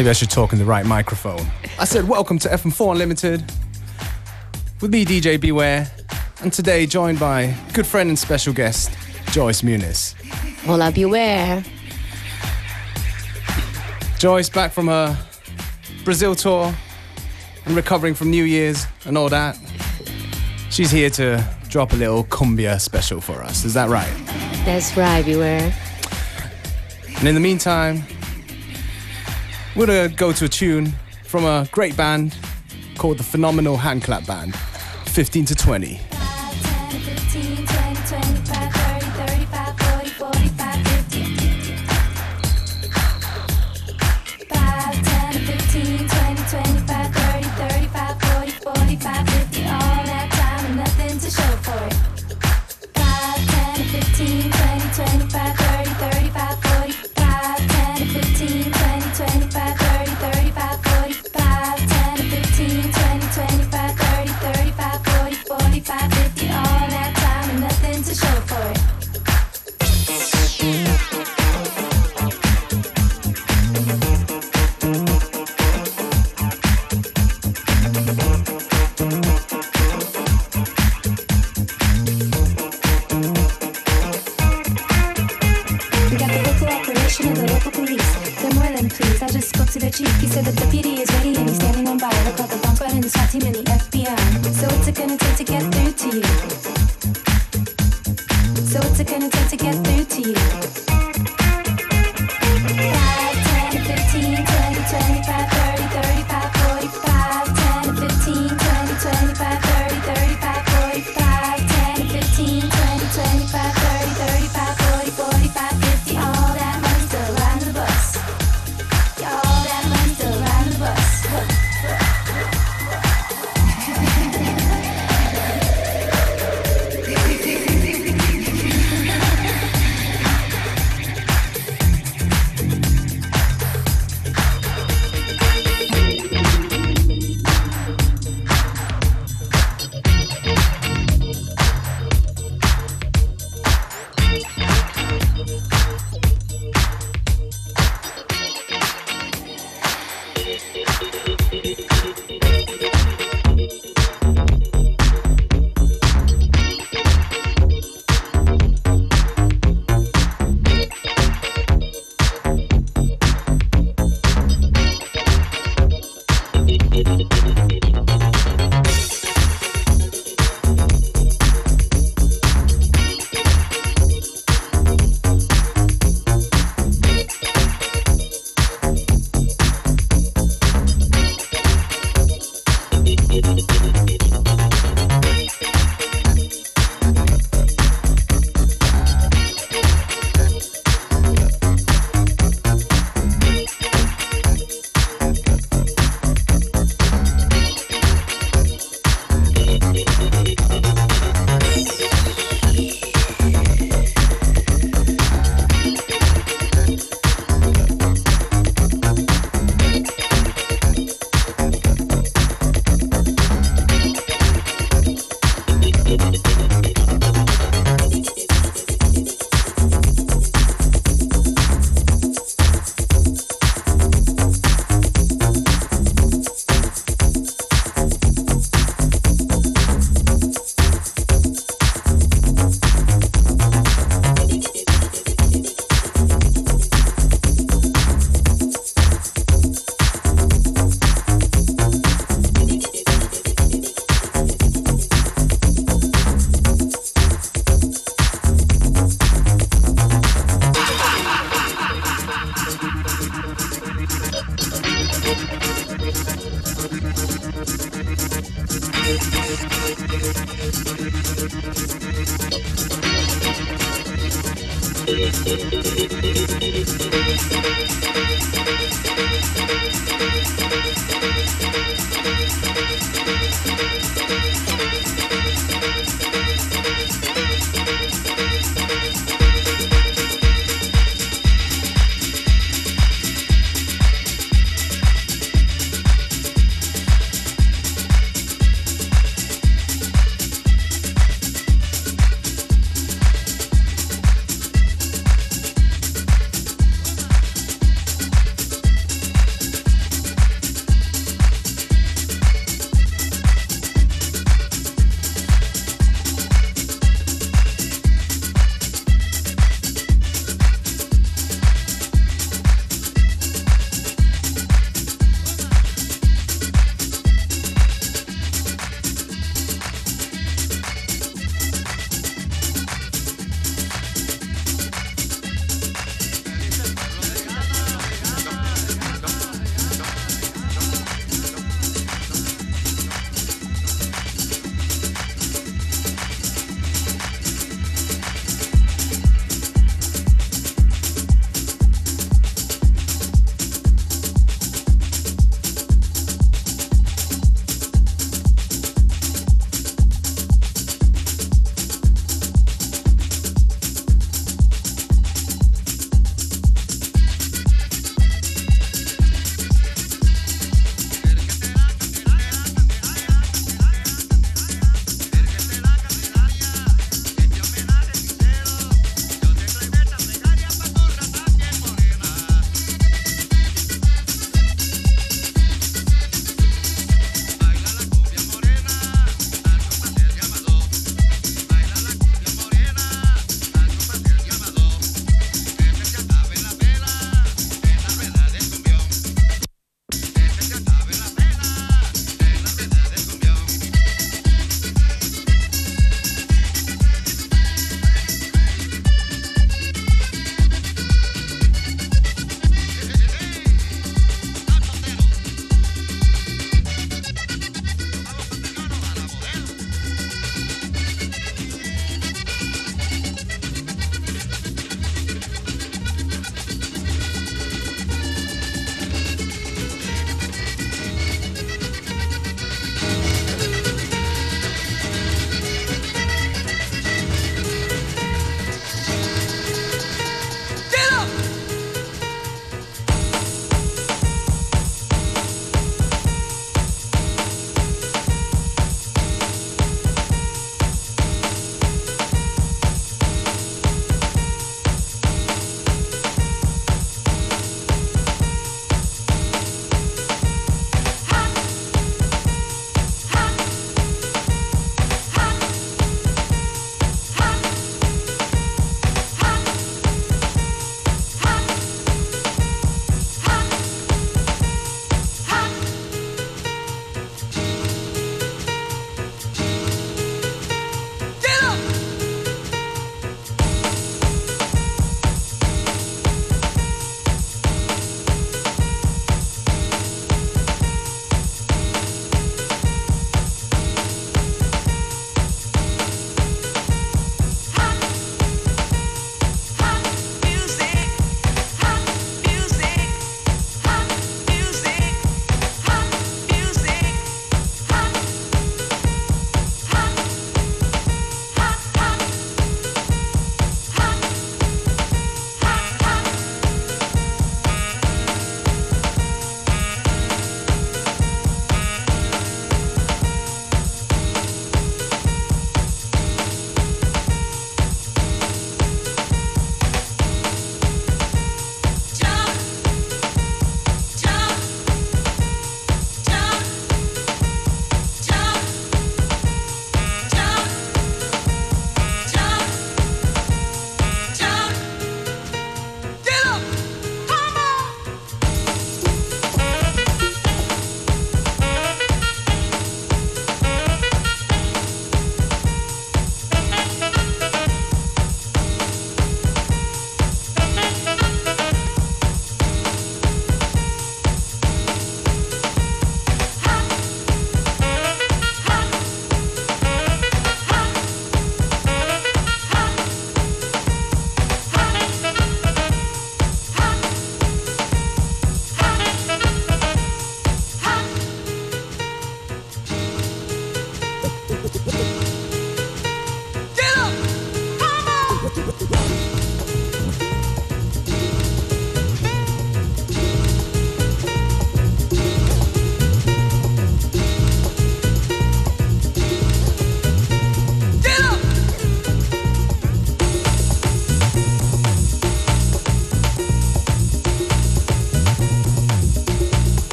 Maybe I should talk in the right microphone. I said, Welcome to FM4 Unlimited with me, DJ Beware, and today joined by good friend and special guest, Joyce Muniz. Hola, Beware. Joyce back from her Brazil tour and recovering from New Year's and all that. She's here to drop a little cumbia special for us. Is that right? That's right, Beware. And in the meantime, we're gonna go to a tune from a great band called the Phenomenal Handclap Band, 15 to 20.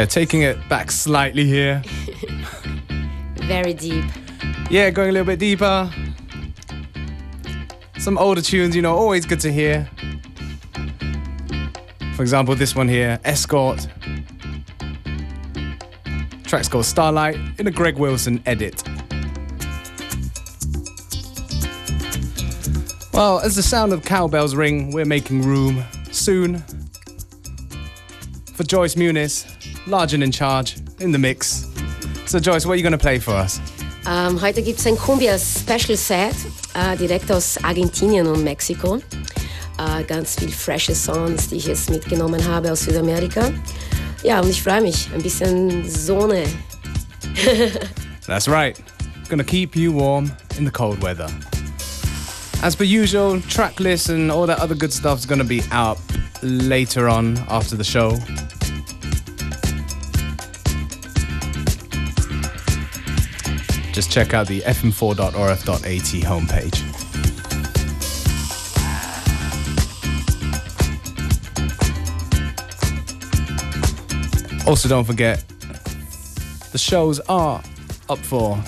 Yeah, taking it back slightly here. Very deep. Yeah, going a little bit deeper. Some older tunes, you know, always good to hear. For example, this one here, Escort. Track's called Starlight in a Greg Wilson edit. Well, as the sound of cowbells ring, we're making room soon for Joyce Muniz, large and in charge, in the mix. So, Joyce, what are you going to play for us? Um, ähm, heute gibt es ein Cumbia Special Set, uh, äh, direkt aus Argentinien und Mexiko. Äh, ganz viel frische Songs, die ich jetzt mitgenommen habe aus Südamerika. Ja, und ich freue mich. Ein bisschen Sonne. That's right. Gonna keep you warm in the cold weather. As per usual, track list and all that other good stuff is gonna be out later on after the show. Just check out the fm4.orf.at homepage. Also, don't forget the shows are up for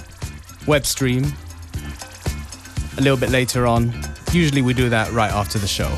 web stream a little bit later on. Usually, we do that right after the show.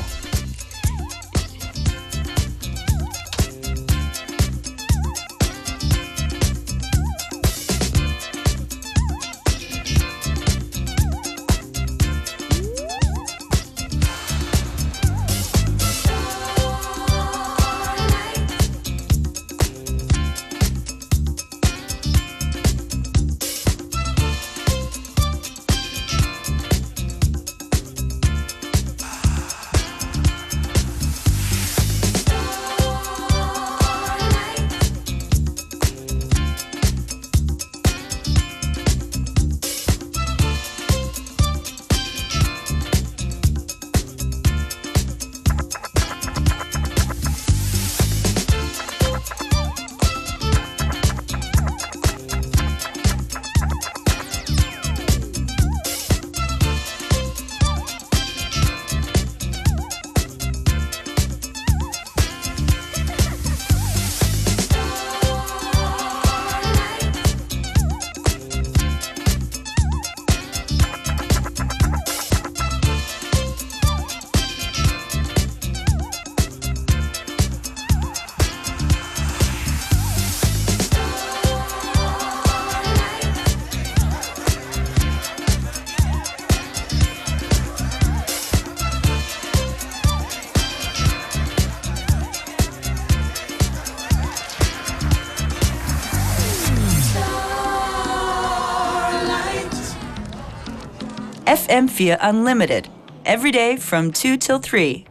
FM4 Unlimited. Every day from 2 till 3.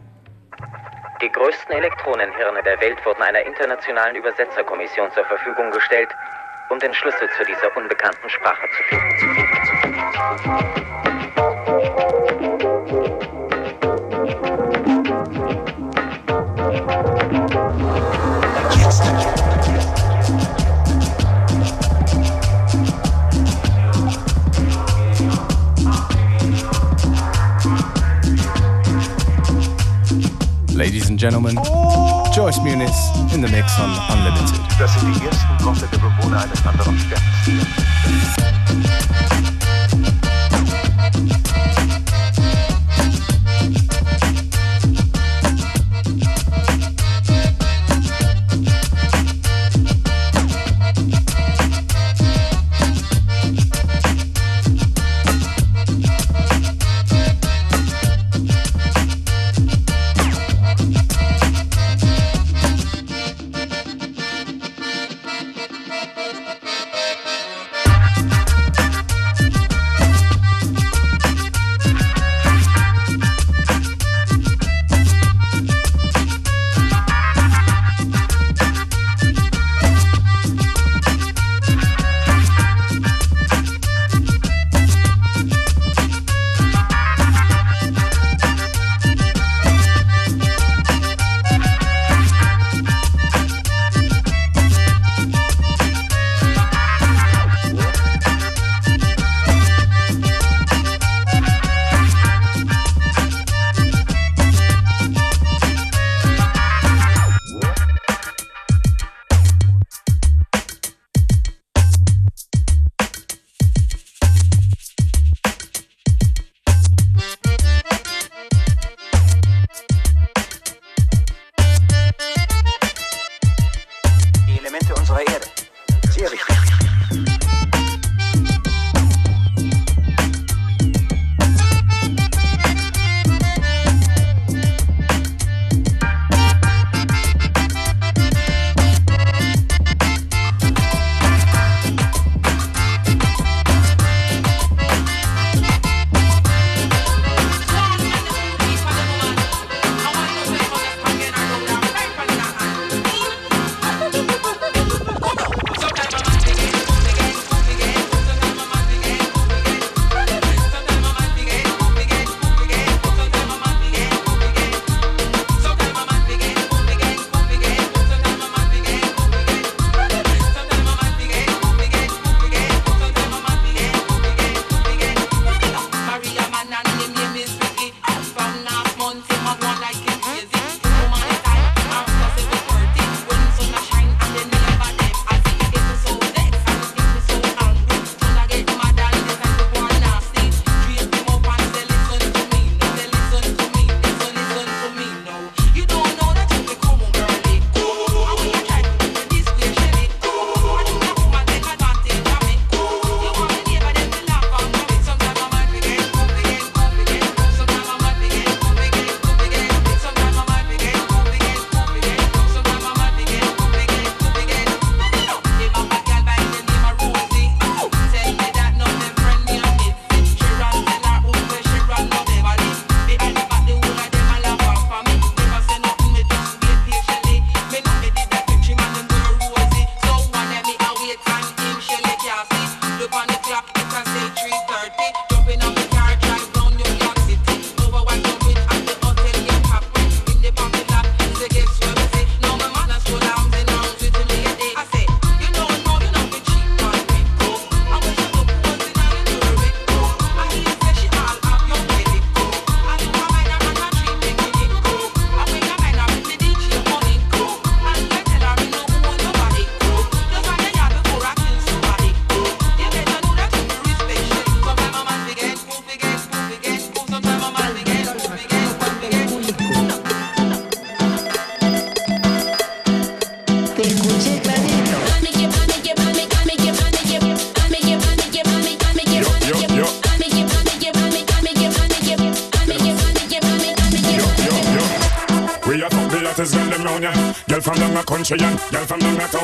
Die größten Elektronenhirne der Welt wurden einer internationalen Übersetzerkommission zur Verfügung gestellt, um den Schlüssel zu dieser unbekannten Sprache zu finden. Ladies and gentlemen, Joyce Muniz in the mix on Unlimited. Das sind die ersten anderen.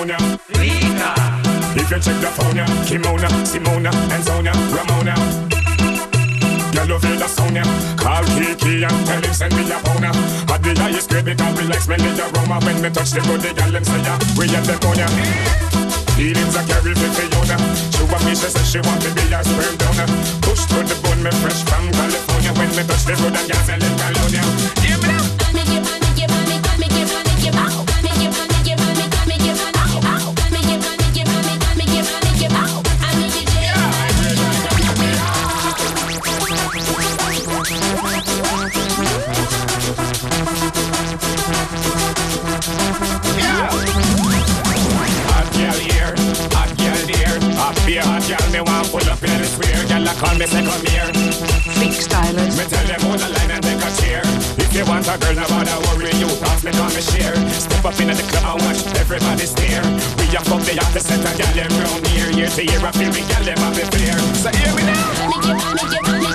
Down. Rita. If you check the phone. Kimona, Simona, and Sonia, Ramona. Girl, you feel the. Call Kiki and tell him send me a yeah. Had the highest grade because we like smelling the aroma when me touch the body, girl, them say, yeah. We have the yeah. Feelings I carry for Fiona She want me, she says she want to be a sperm donor Push to the bone, me fresh from California When me touch the road and gas, I live California Hear me now call me say come here. Big stylist. Me tell them hold the line and take a chair. If you want a girl, no bother worry you. Pass me come me share. Step up in the club and watch everybody stare. We a fuck the opposite of gal them round here. Year to year I feel we gal them have the fear. So hear me now. Make it, make it, make it,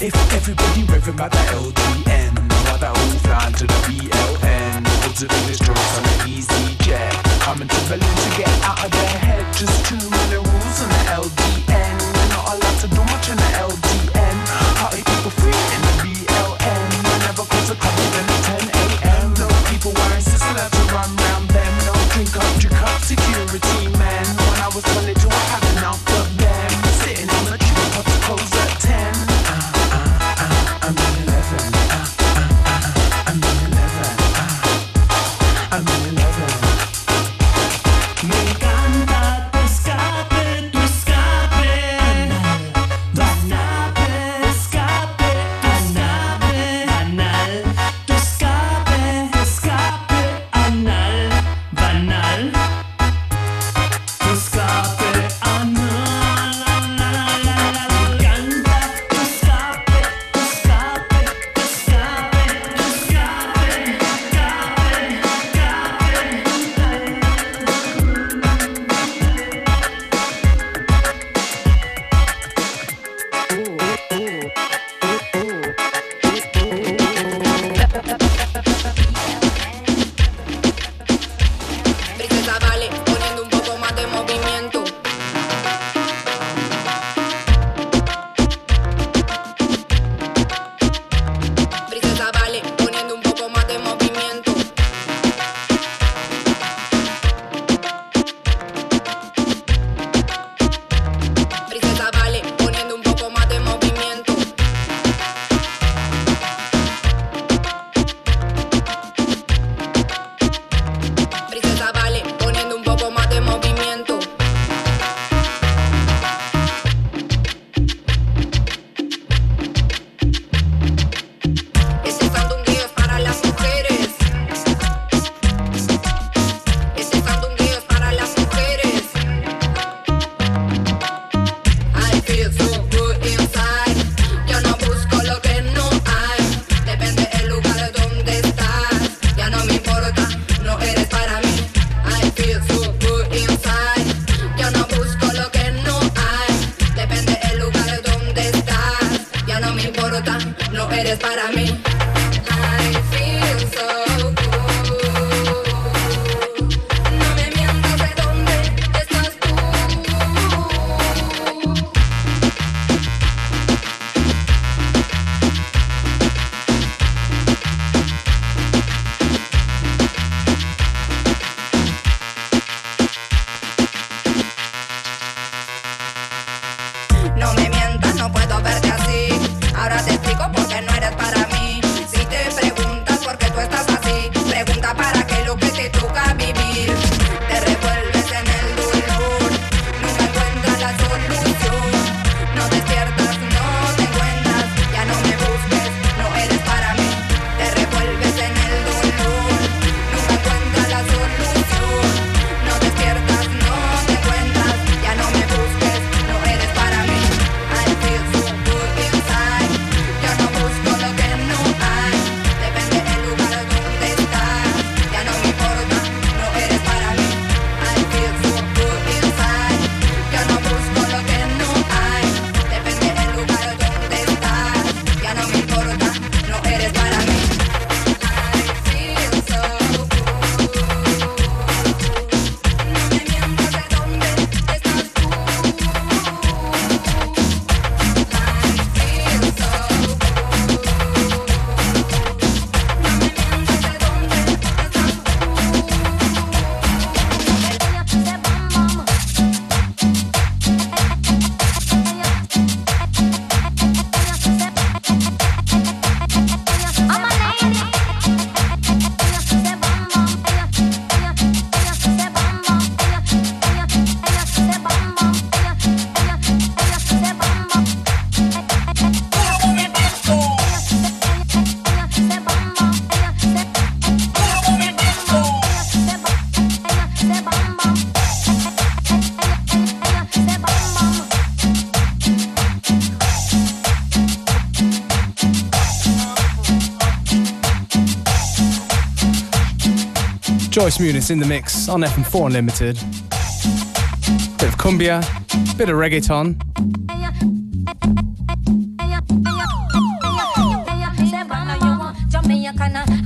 If everybody raving about the LDN, no other who's flying to the BLN. Able to do this on the easyJet. Coming to Berlin to get out of their head. Just too many rules in the LDN. We're not allowed to do much in the LDN. Joyce Muniz in the mix on FM4 Unlimited. Bit of cumbia, bit of reggaeton.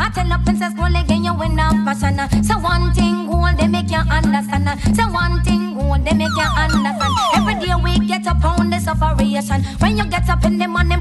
I tell princess go you win a passion. So one thing they make you understand. So one thing they make you understand. Every day we get. When you get up in the morning.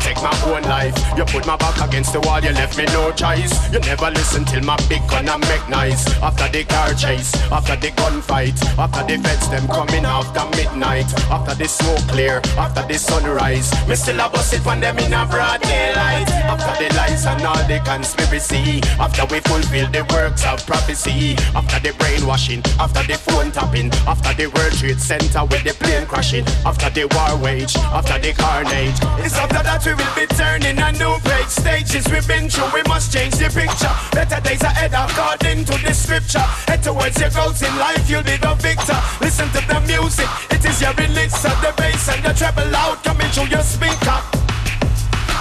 Protect my own life. You put my back against the wall, you left me no choice. You never listen till my big gun I make nice. After the car chase, after the gunfight, after the vets them coming after midnight, after the smoke clear, after the sunrise. Me still a bust it when them in a broad daylight. After the lies and all the conspiracy, after we fulfill the works of prophecy, after the brainwashing, after the phone tapping, after the World Trade Center with the plane crashing, after the war wage, after the carnage. It's after that we will be turning a new page. Stages we've been through, we must change the picture. Better days ahead according to the scripture. Head towards your goals in life, you'll be the victor. Listen to the music, it is your release of the bass and the treble out coming through your speaker.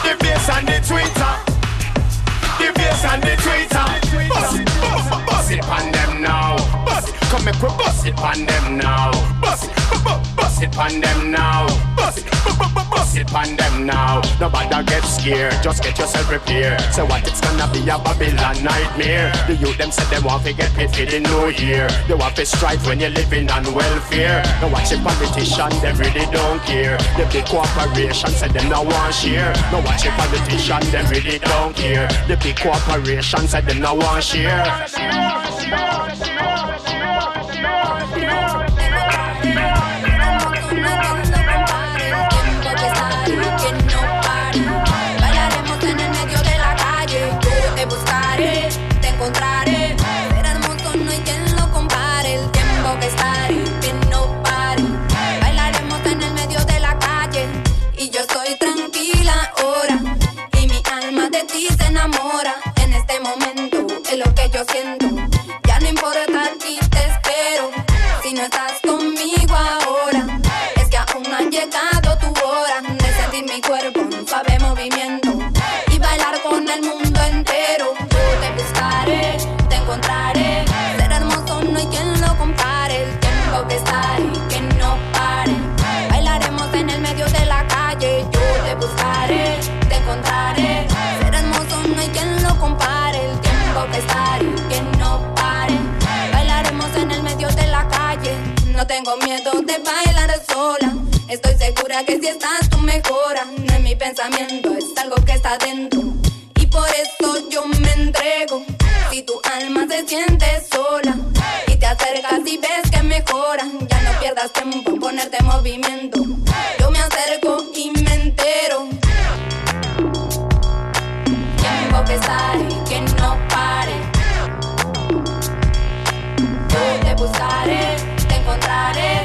The bass and the tweeter. The bass and the tweeter. Bust it, bust it, bust it on them now. Bust it, come make we bust it on them now. Bust it, bu- bu- bust it on them now. Bust it, bu- bu- bu- bust it on them now. Nobody get scared, just get yourself prepared. So what it's gonna be a Babylon nightmare. The youth them said they want to get paid for the new year. They want to strive when you're living on welfare. Now watch the politician, they really don't care. The big corporation said them no want share. Now watch the politician, they really don't care. The big corporation said them no want share. Bailaremos en este momento, es lo que yo siento. Ya no importa aquí te espero. Si no estás conmigo ahora, es que aún no ha llegado tu hora de sentir mi cuerpo en suave movimiento y bailar con el mundo entero. Yo te buscaré, te encontraré. Ser hermoso no hay quien lo compare. El tiempo que estaré, que no pare. Bailaremos en el medio de la calle. Yo te buscaré. Tiempo que no pare. Bailaremos en el medio de la calle. No tengo miedo de bailar sola. Estoy segura que si estás tú mejora. No es mi pensamiento, es algo que está dentro. Y por eso yo me entrego. Si tu alma se siente sola y te acercas y ves que mejora, ya no pierdas tiempo en ponerte en movimiento. Yo me acerco y me entero. Que estaré, buscaré, te encontraré.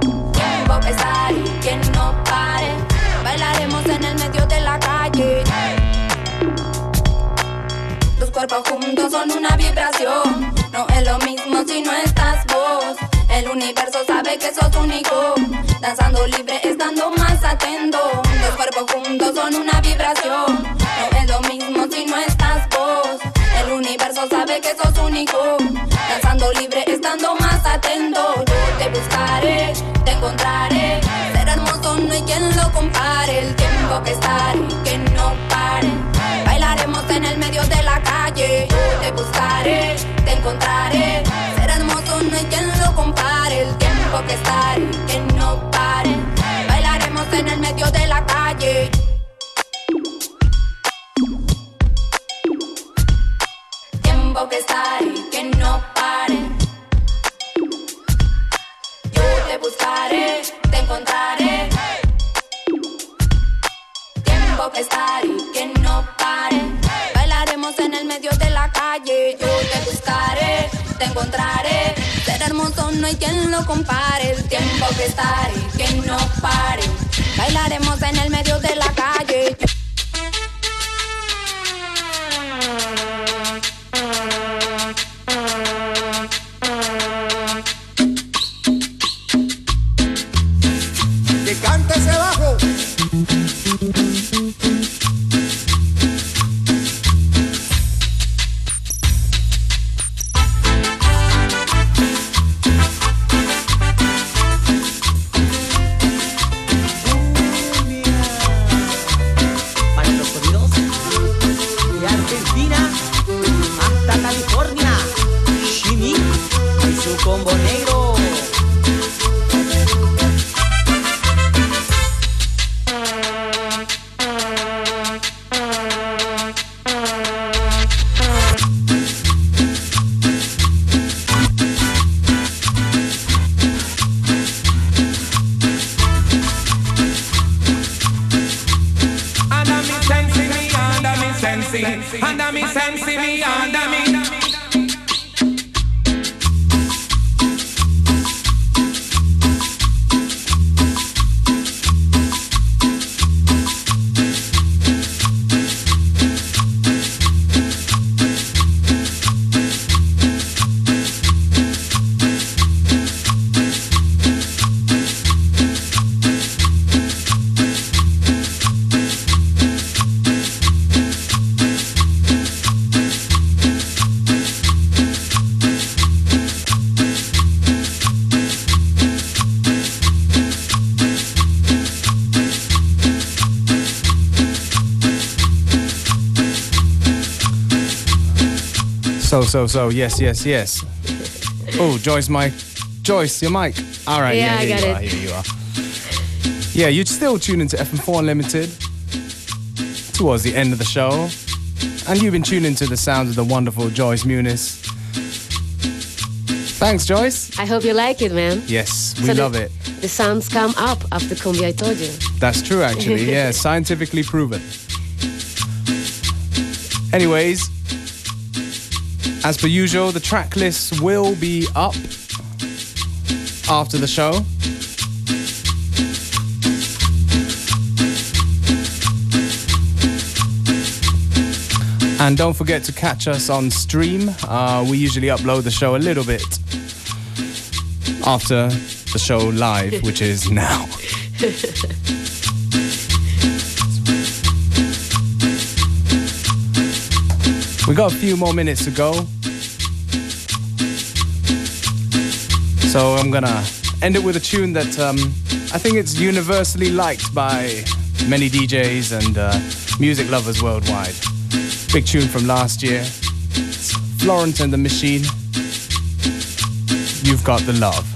Tiempo que estaré, que no pare. Bailaremos en el medio de la calle. Tus cuerpos juntos son una vibración. No es lo mismo si no estás vos. El universo sabe que sos único. Danzando libre, estando más atento. Los cuerpos juntos son una vibración. Yo te buscaré, te encontraré. Ser hermoso no hay quien lo compare. El tiempo que estaré, que no pare. Bailaremos en el medio de la calle. Yo te buscaré, te encontraré. Ser hermoso no hay quien lo compare. El tiempo que estaré, que no pare. Bailaremos en el medio de la calle. Hay quien lo compare. El tiempo que estaré, que no pare. Bailaremos en el medio de la calle. So, so, yes, yes, yes. Oh, Joyce, mic. Joyce, your mic. All right, Yeah, yeah, I got you it. are, here you are. Yeah, you'd still tune into FM4 Unlimited towards the end of the show. And you've been tuning to the sounds of the wonderful Joyce Muniz. Thanks, Joyce. I hope you like it, man. Yes, we So the- love it. The sounds come up after Cumbia, I told you. That's true, actually. Yeah, scientifically proven. Anyways, as per usual, the track list will be up after the show. And don't forget to catch us on stream. Uh, we usually upload the show a little bit after the show live, which is now. We got a few more minutes to go. So I'm gonna end it with a tune that um, I think it's universally liked by many DJs and uh, music lovers worldwide. Big tune from last year. It's Florence and the Machine. You've got the love.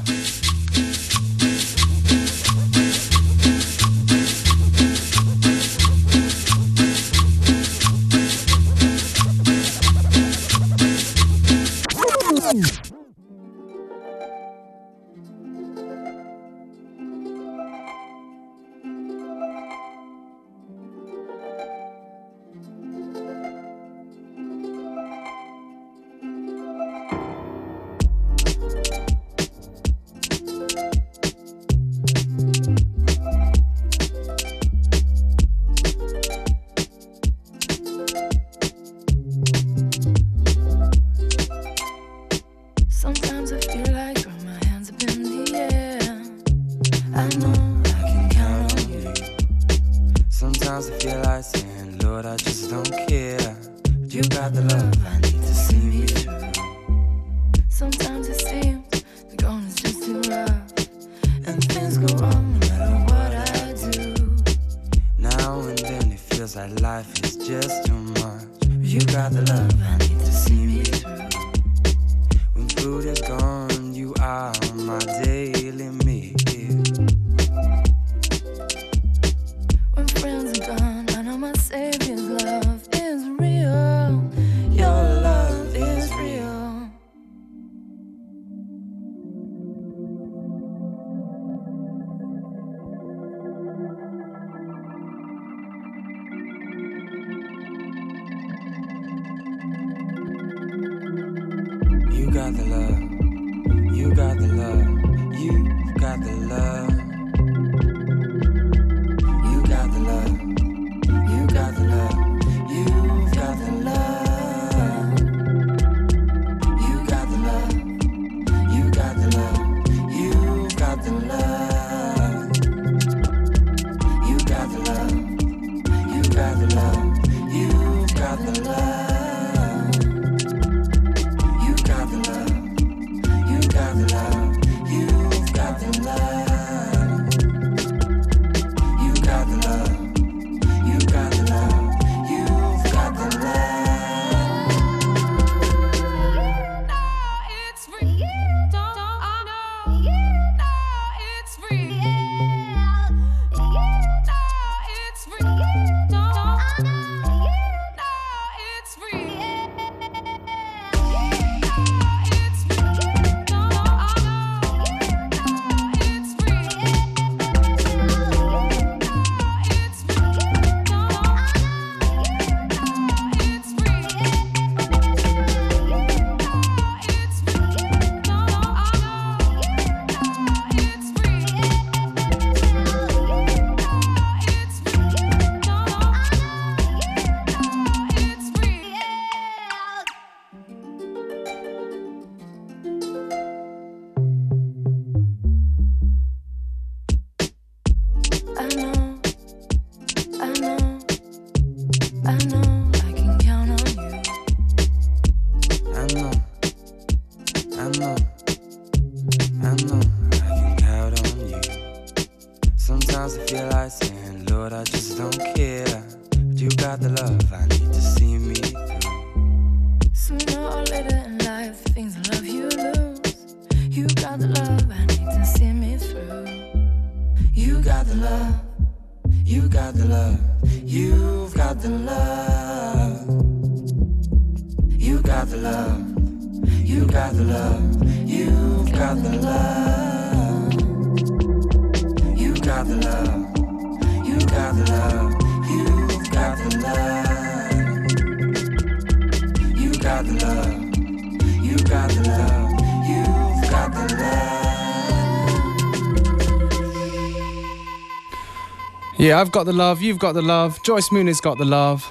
Yeah, I've got the love, you've got the love, Joyce Moon has got the love,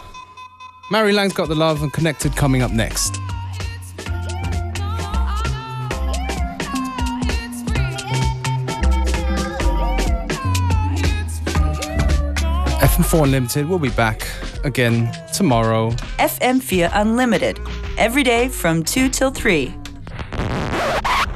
Mary Lang's got the love, and Connected coming up next. FM4 Unlimited, we'll be back again tomorrow. FM4 Unlimited, every day from 2 till 3.